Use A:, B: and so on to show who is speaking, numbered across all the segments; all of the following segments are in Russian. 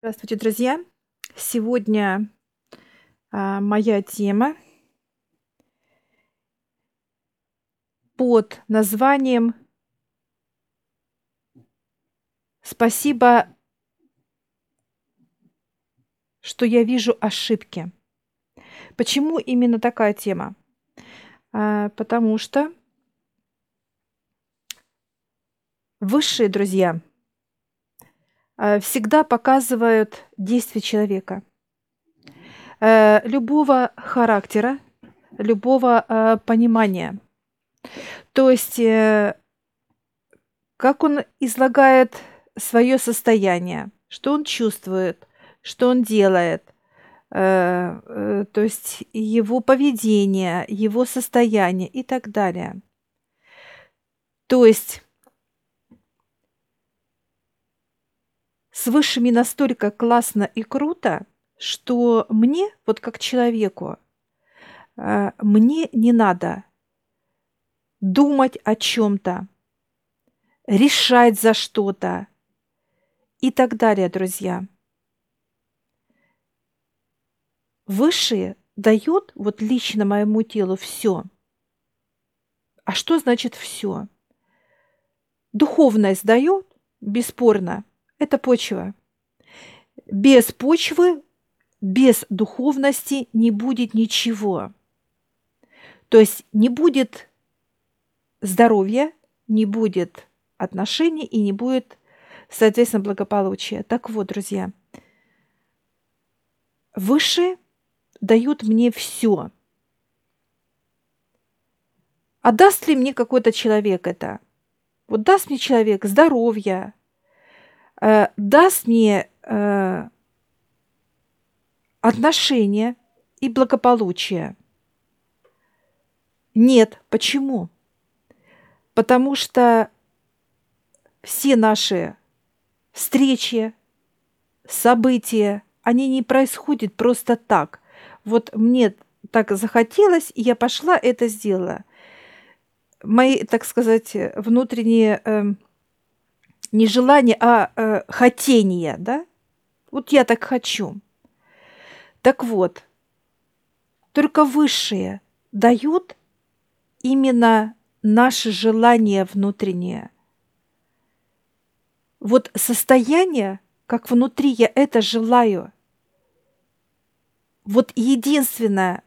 A: Здравствуйте, друзья! Сегодня а, моя тема под названием «Спасибо, что я вижу ошибки». Почему именно такая тема? А, потому что высшие друзья всегда показывают действия человека, э, любого характера, любого э, понимания. То есть, э, как он излагает свое состояние, что он чувствует, что он делает – Э, э, то есть его поведение, его состояние и так далее. То есть с высшими настолько классно и круто, что мне, вот как человеку, э, мне не надо думать о чем-то, решать за что-то и так далее, друзья. Высшие дают вот лично моему телу все. А что значит все? Духовность дает, бесспорно, это почва. Без почвы, без духовности не будет ничего. То есть не будет здоровья, не будет отношений и не будет, соответственно, благополучия. Так вот, друзья, высшие – дают мне все. А даст ли мне какой-то человек это? Вот даст мне человек здоровье, э, даст мне э, отношения и благополучие. Нет. Почему? Потому что все наши встречи, события, они не происходят просто так – вот мне так захотелось, и я пошла, это сделала. Мои, так сказать, внутренние э, не желания, а э, хотения, да? Вот я так хочу. Так вот, только высшие дают именно наши желания внутренние. Вот состояние, как внутри я это желаю – вот единственная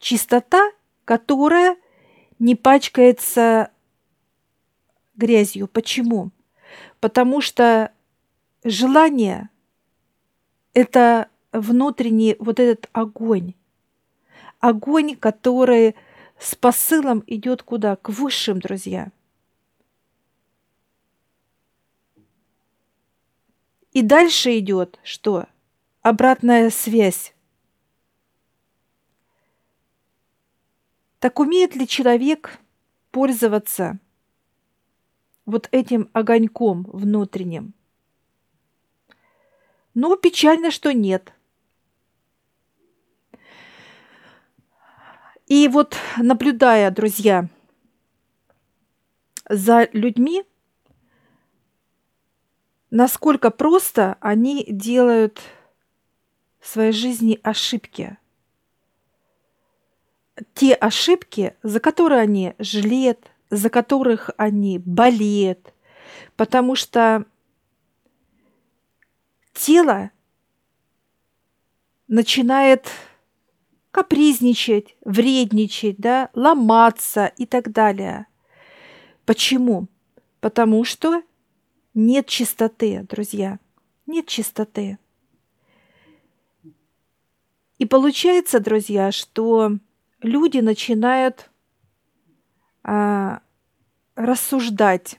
A: чистота, которая не пачкается грязью. Почему? Потому что желание – это внутренний вот этот огонь. Огонь, который с посылом идет куда? К высшим, друзья. И дальше идет что? Обратная связь. Так умеет ли человек пользоваться вот этим огоньком внутренним? Ну, печально, что нет. И вот наблюдая, друзья, за людьми, насколько просто они делают в своей жизни ошибки – те ошибки, за которые они жалеют, за которых они болеют, потому что тело начинает капризничать, вредничать, да, ломаться и так далее. Почему? Потому что нет чистоты, друзья, нет чистоты. И получается, друзья, что люди начинают а, рассуждать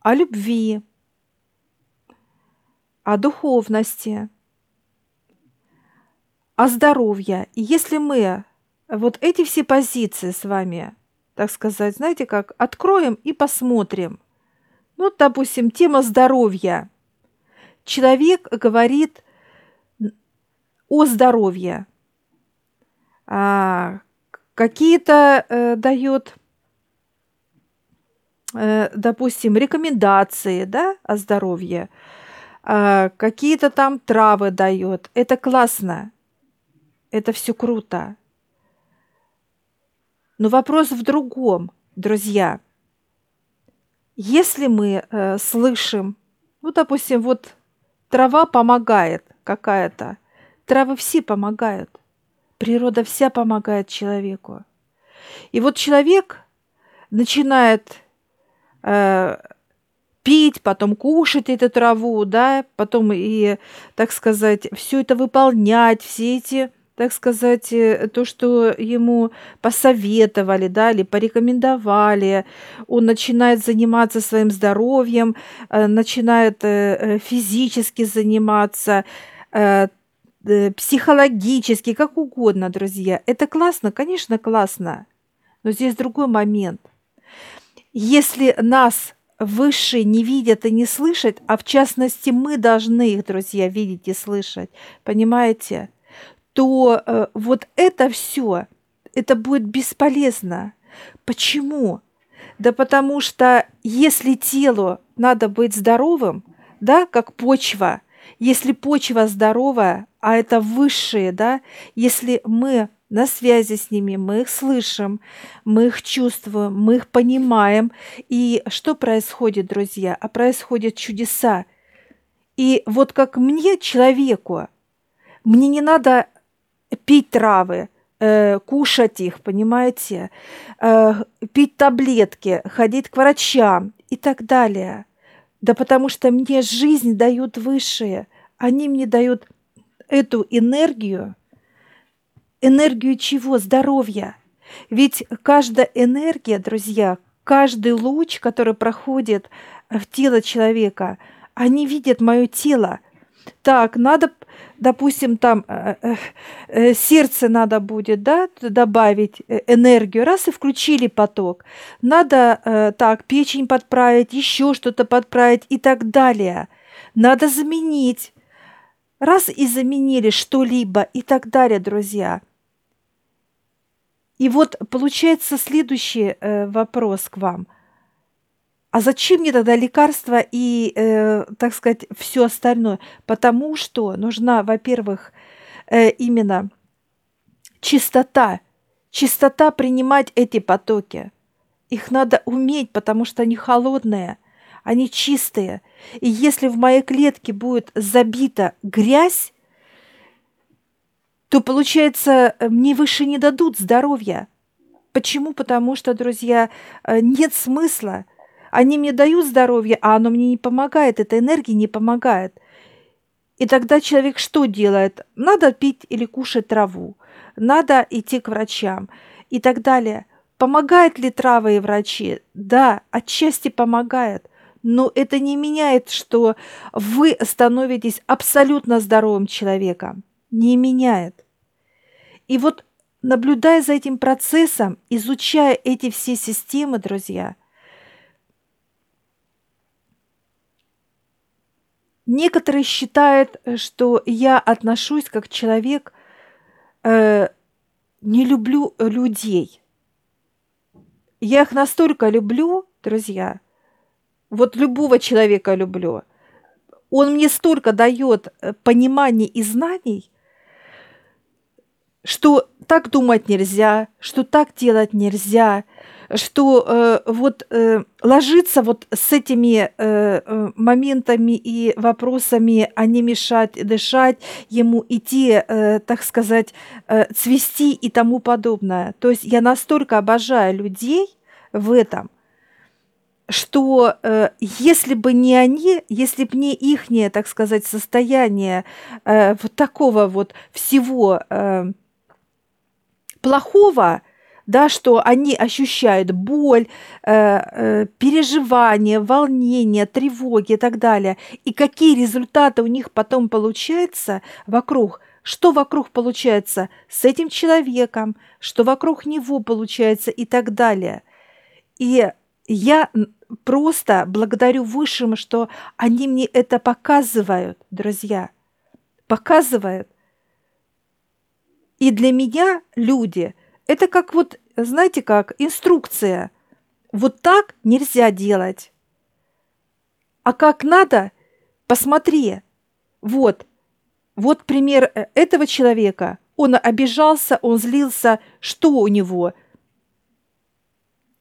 A: о любви, о духовности, о здоровье. И если мы вот эти все позиции с вами, так сказать, знаете как, откроем и посмотрим. Ну, допустим, тема здоровья. Человек говорит о здоровье а, какие-то э, дает, э, допустим, рекомендации да, о здоровье, э, какие-то там травы дает. Это классно. Это все круто. Но вопрос в другом, друзья. Если мы э, слышим, ну, допустим, вот трава помогает какая-то, травы все помогают, природа вся помогает человеку. И вот человек начинает э, пить, потом кушать эту траву, да, потом и, так сказать, все это выполнять, все эти так сказать, э, то, что ему посоветовали, да, или порекомендовали, он начинает заниматься своим здоровьем, э, начинает э, физически заниматься, психологически, как угодно, друзья. Это классно, конечно, классно. Но здесь другой момент. Если нас высшие не видят и не слышат, а в частности мы должны их, друзья, видеть и слышать, понимаете? то э, вот это все, это будет бесполезно. Почему? Да потому что если телу надо быть здоровым, да, как почва, если почва здоровая, а это высшие, да, если мы на связи с ними, мы их слышим, мы их чувствуем, мы их понимаем. И что происходит, друзья? А происходят чудеса. И вот как мне, человеку, мне не надо пить травы, э, кушать их, понимаете, э, пить таблетки, ходить к врачам и так далее. Да потому что мне жизнь дают высшие, они мне дают эту энергию. Энергию чего? Здоровья. Ведь каждая энергия, друзья, каждый луч, который проходит в тело человека, они видят мое тело. Так, надо допустим, там э, э, э, сердце надо будет, да, добавить энергию, раз и включили поток. Надо так печень подправить, еще что-то подправить и так далее. Надо заменить. Раз и заменили что-либо и так далее, друзья. И вот получается следующий вопрос к вам – а зачем мне тогда лекарства и, э, так сказать, все остальное? Потому что нужна, во-первых, э, именно чистота, чистота принимать эти потоки. Их надо уметь, потому что они холодные, они чистые. И если в моей клетке будет забита грязь, то, получается, мне выше не дадут здоровья. Почему? Потому что, друзья, э, нет смысла – они мне дают здоровье, а оно мне не помогает, эта энергия не помогает. И тогда человек что делает? Надо пить или кушать траву, надо идти к врачам и так далее. Помогает ли травы и врачи? Да, отчасти помогает. Но это не меняет, что вы становитесь абсолютно здоровым человеком. Не меняет. И вот наблюдая за этим процессом, изучая эти все системы, друзья – Некоторые считают, э, что я отношусь как человек, э, не люблю людей. Я их настолько люблю, друзья, вот любого человека люблю. Он мне столько дает э, пониманий и знаний, что так думать нельзя, что так делать нельзя, что э, вот э, ложиться вот с этими э, э, моментами и вопросами, а не мешать дышать, ему идти, э, так сказать, э, цвести и тому подобное. То есть я настолько обожаю людей в этом, что э, если бы не они, если бы не ихнее, так сказать, состояние э, вот такого вот всего э, плохого, да, что они ощущают боль, э, э, переживания, волнение, тревоги и так далее. И какие результаты у них потом получаются вокруг, что вокруг получается с этим человеком, что вокруг него получается и так далее. И я просто благодарю Высшим, что они мне это показывают, друзья. Показывают. И для меня люди – это как вот, знаете как, инструкция. Вот так нельзя делать. А как надо, посмотри, вот, вот пример э, этого человека. Он обижался, он злился. Что у него?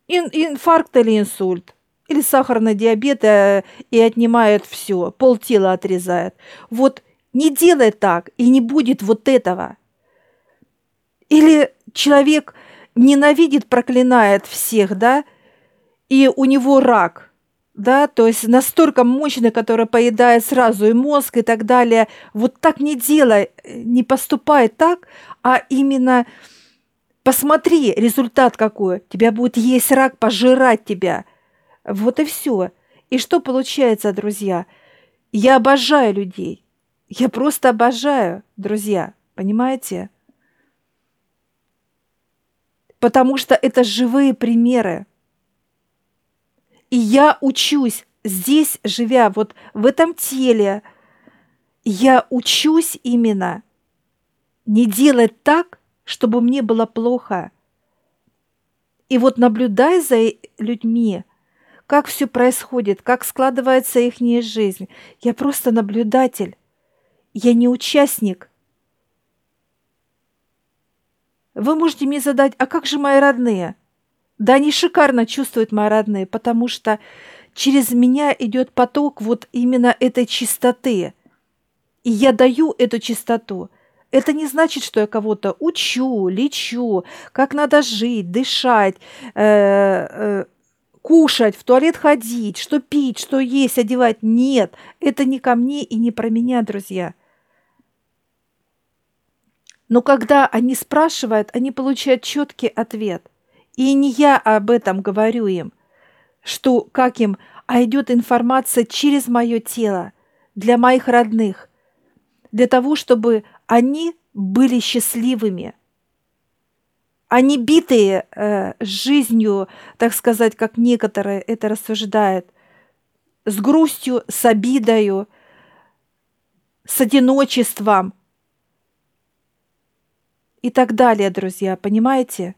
A: Ин инфаркт или инсульт? Или сахарный диабет э, и отнимает все, полтела отрезает. Вот не делай так, и не будет вот этого. Или человек ненавидит, проклинает всех, да, и у него рак, да, то есть настолько мощный, который поедает сразу и мозг и так далее. Вот так не делай, не поступай так, а именно посмотри результат какой. Тебя будет есть рак, пожирать тебя. Вот и все. И что получается, друзья? Я обожаю людей. Я просто обожаю, друзья. Понимаете? Потому что это живые примеры. И я учусь здесь, живя вот в этом теле, я учусь именно не делать так, чтобы мне было плохо. И вот наблюдая за людьми, как все происходит, как складывается их жизнь, я просто наблюдатель, я не участник. Вы можете мне задать, а как же мои родные? Да они шикарно чувствуют мои родные, потому что через меня идет поток вот именно этой чистоты. И я даю эту чистоту. Это не значит, что я кого-то учу, лечу, как надо жить, дышать, э, э, кушать, в туалет ходить, что пить, что есть, одевать. Нет, это не ко мне и не про меня, друзья. Но когда они спрашивают, они получают четкий ответ. И не я об этом говорю им, что как им, а идет информация через мое тело для моих родных, для того, чтобы они были счастливыми, не битые э, жизнью, так сказать, как некоторые это рассуждают, с грустью, с обидою, с одиночеством и так далее, друзья, понимаете?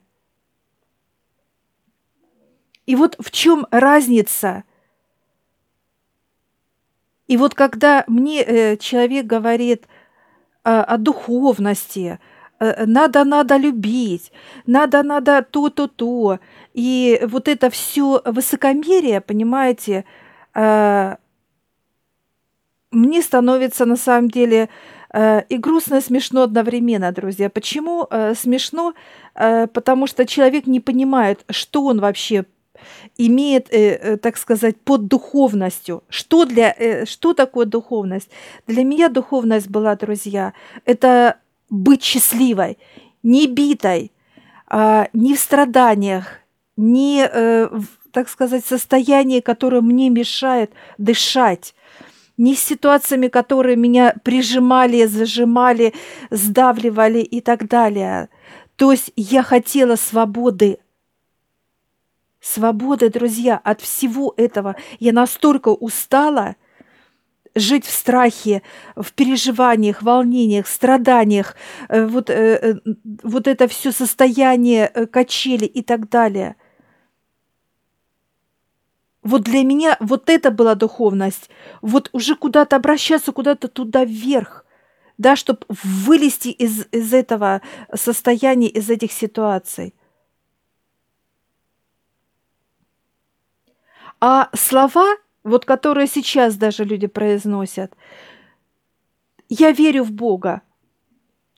A: И вот в чем разница? И вот когда мне э, человек говорит э, о духовности, э, надо, надо любить, надо, надо то, то, то, и вот это все высокомерие, понимаете, э, мне становится на самом деле э, и грустно, и смешно одновременно, друзья. Почему э, смешно? Э, потому что человек не понимает, что он вообще имеет, э, э, так сказать, под духовностью. Что, для, э, что такое духовность? Для меня духовность была, друзья, это быть счастливой, не битой, э, не в страданиях, не, э, в, так сказать, состоянии, которое мне мешает дышать не с ситуациями, которые меня прижимали, зажимали, сдавливали и так далее. То есть я хотела свободы свободы, друзья, от всего этого. Я настолько устала жить в страхе, в переживаниях, волнениях, страданиях, э, вот, э, э, вот это все состояние качели и так далее. Вот для меня вот это была духовность. Вот уже куда-то обращаться, куда-то туда вверх, да, чтобы вылезти из, из этого состояния, из этих ситуаций. А слова, вот которые сейчас даже люди произносят, я верю в Бога.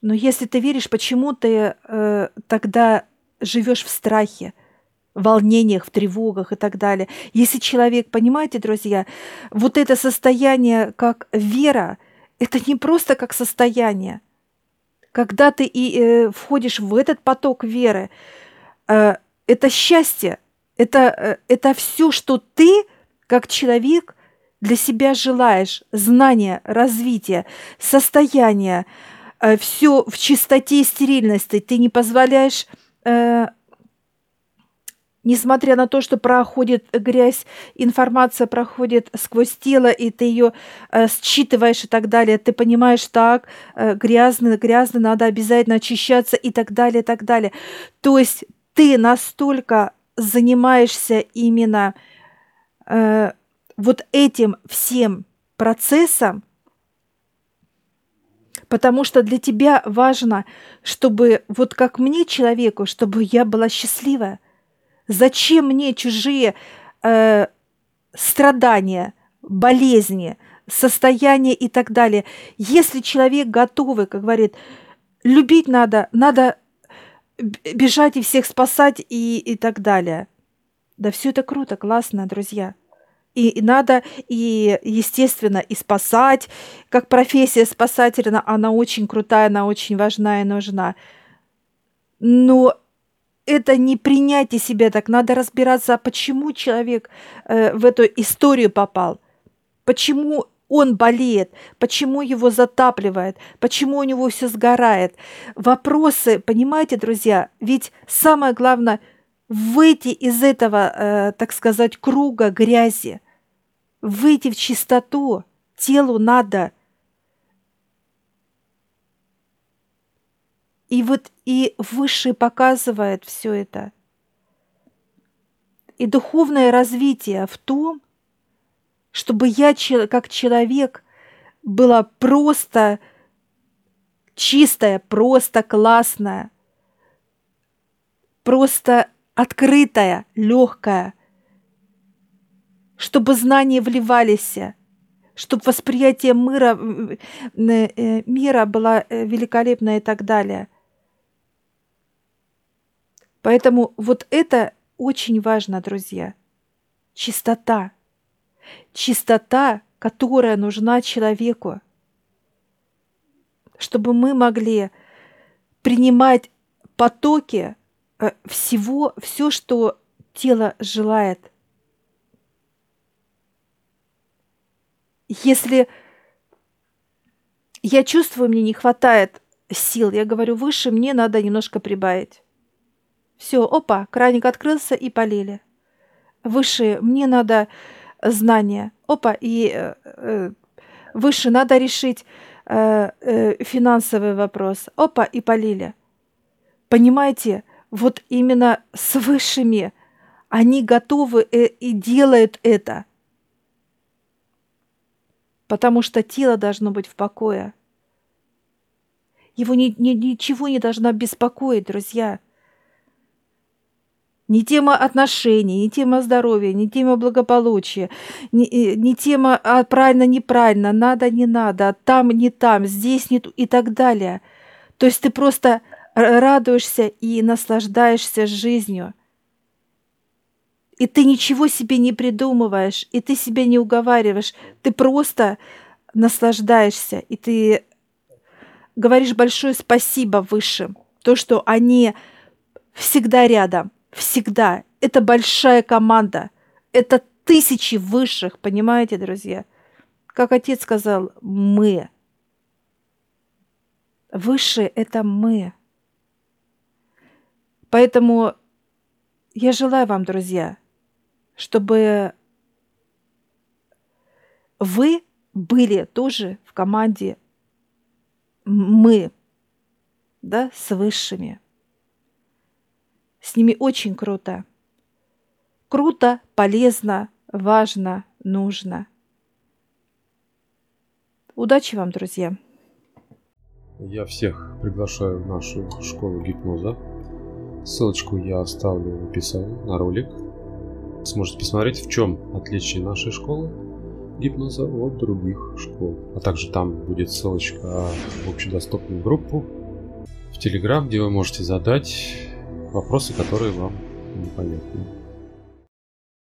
A: Но если ты веришь, почему ты э, тогда живешь в страхе, волнениях, в тревогах и так далее? Если человек, понимаете, друзья, вот это состояние как вера, это не просто как состояние. Когда ты и э, входишь в этот поток веры, э, это счастье, это, э, это все, что ты, как человек, для себя желаешь. Знания, развитие, состояние, э, все в чистоте и стерильности. Ты не позволяешь э, несмотря на то, что проходит грязь, информация проходит сквозь тело, и ты ее э, считываешь и так далее, ты понимаешь, так, э, грязно, грязно, надо обязательно очищаться и так далее, и так далее. То есть ты настолько занимаешься именно э, вот этим всем процессом, потому что для тебя важно, чтобы вот как мне, человеку, чтобы я была счастливая. Зачем мне чужие э, страдания, болезни, состояния и так далее? Если человек готовый, как говорит, любить надо, надо бежать и всех спасать и, и так далее. Да все это круто, классно, друзья. И, и надо, и, естественно, и спасать. Как профессия спасателя, она очень крутая, она очень важна и нужна. Но это не принятие себя так. Надо разбираться, а почему человек э, в эту историю попал. Почему он болеет, почему его затапливает, почему у него все сгорает. Вопросы, понимаете, друзья, ведь самое главное выйти из этого, э, так сказать, круга грязи, выйти в чистоту. Телу надо. И вот и Высший показывает все это. И духовное развитие в том, чтобы я как человек была просто чистая, просто классная, просто открытая, легкая, чтобы знания вливались, чтобы восприятие мира, э, мира было э, великолепное и так далее. Поэтому вот это очень важно, друзья. Чистота – чистота, которая нужна человеку, чтобы мы могли принимать потоки э, всего, все, что тело желает. Если я чувствую, мне не хватает сил, я говорю, выше мне надо немножко прибавить. Все, опа, краник открылся и полили. Выше мне надо знания. Опа, и э, э, выше надо решить э, э, финансовый вопрос. Опа, и полили. Понимаете, вот именно с высшими они готовы э, и делают это. Потому что тело должно быть в покое. Его ни, ни, ничего не должно беспокоить, друзья. Не тема отношений, не тема здоровья, не тема благополучия, не, не тема а правильно, неправильно, надо, надо, там, не там, здесь не и так далее. То есть ты просто радуешься и наслаждаешься жизнью. И ты ничего себе не придумываешь, и ты себя не уговариваешь, ты просто наслаждаешься, и ты говоришь большое спасибо высшим, то, что они всегда рядом – Всегда. Это большая команда. Это тысячи высших, понимаете, друзья? Как отец сказал, мы. Высшие – это мы. Поэтому я желаю вам, друзья, чтобы вы были тоже в команде мы, да, с высшими. С ними очень круто. Круто, полезно, важно, нужно. Удачи вам, друзья!
B: Я всех приглашаю в нашу школу гипноза. Ссылочку я оставлю в описании на ролик. Сможете посмотреть, в чем отличие нашей школы гипноза от других школ. А также там будет ссылочка в общедоступную группу в Телеграм, где вы можете задать вопросы, которые вам непонятны.